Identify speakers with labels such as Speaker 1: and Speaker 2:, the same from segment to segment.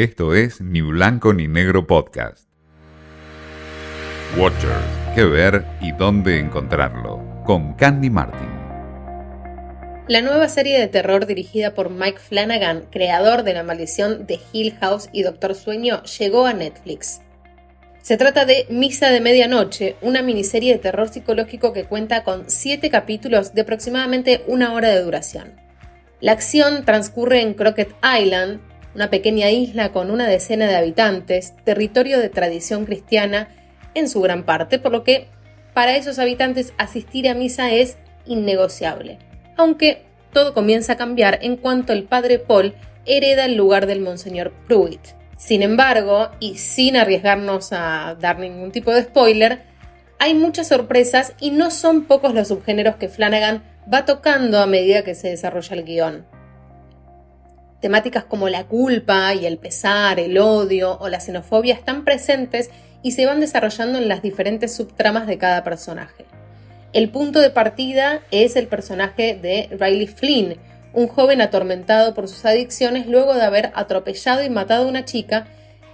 Speaker 1: Esto es Ni Blanco ni Negro Podcast. Watchers, qué ver y dónde encontrarlo, con Candy Martin.
Speaker 2: La nueva serie de terror dirigida por Mike Flanagan, creador de La Maldición de Hill House y Doctor Sueño, llegó a Netflix. Se trata de Misa de Medianoche, una miniserie de terror psicológico que cuenta con siete capítulos de aproximadamente una hora de duración. La acción transcurre en Crockett Island, una pequeña isla con una decena de habitantes, territorio de tradición cristiana en su gran parte, por lo que para esos habitantes asistir a misa es innegociable. Aunque todo comienza a cambiar en cuanto el padre Paul hereda el lugar del monseñor Pruitt. Sin embargo, y sin arriesgarnos a dar ningún tipo de spoiler, hay muchas sorpresas y no son pocos los subgéneros que Flanagan va tocando a medida que se desarrolla el guion. Temáticas como la culpa y el pesar, el odio o la xenofobia están presentes y se van desarrollando en las diferentes subtramas de cada personaje. El punto de partida es el personaje de Riley Flynn, un joven atormentado por sus adicciones luego de haber atropellado y matado a una chica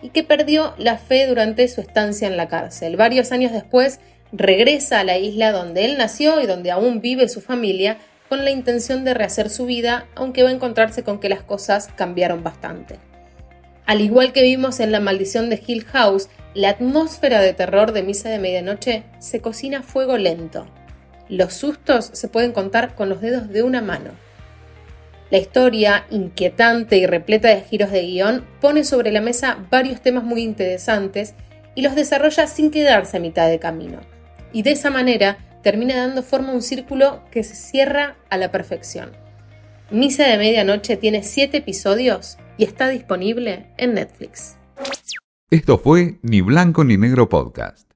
Speaker 2: y que perdió la fe durante su estancia en la cárcel. Varios años después regresa a la isla donde él nació y donde aún vive su familia con la intención de rehacer su vida, aunque va a encontrarse con que las cosas cambiaron bastante. Al igual que vimos en La maldición de Hill House, la atmósfera de terror de Misa de Medianoche se cocina a fuego lento. Los sustos se pueden contar con los dedos de una mano. La historia, inquietante y repleta de giros de guion, pone sobre la mesa varios temas muy interesantes y los desarrolla sin quedarse a mitad de camino. Y de esa manera termina dando forma a un círculo que se cierra a la perfección. Misa de Medianoche tiene 7 episodios y está disponible en Netflix.
Speaker 1: Esto fue Ni Blanco ni Negro Podcast.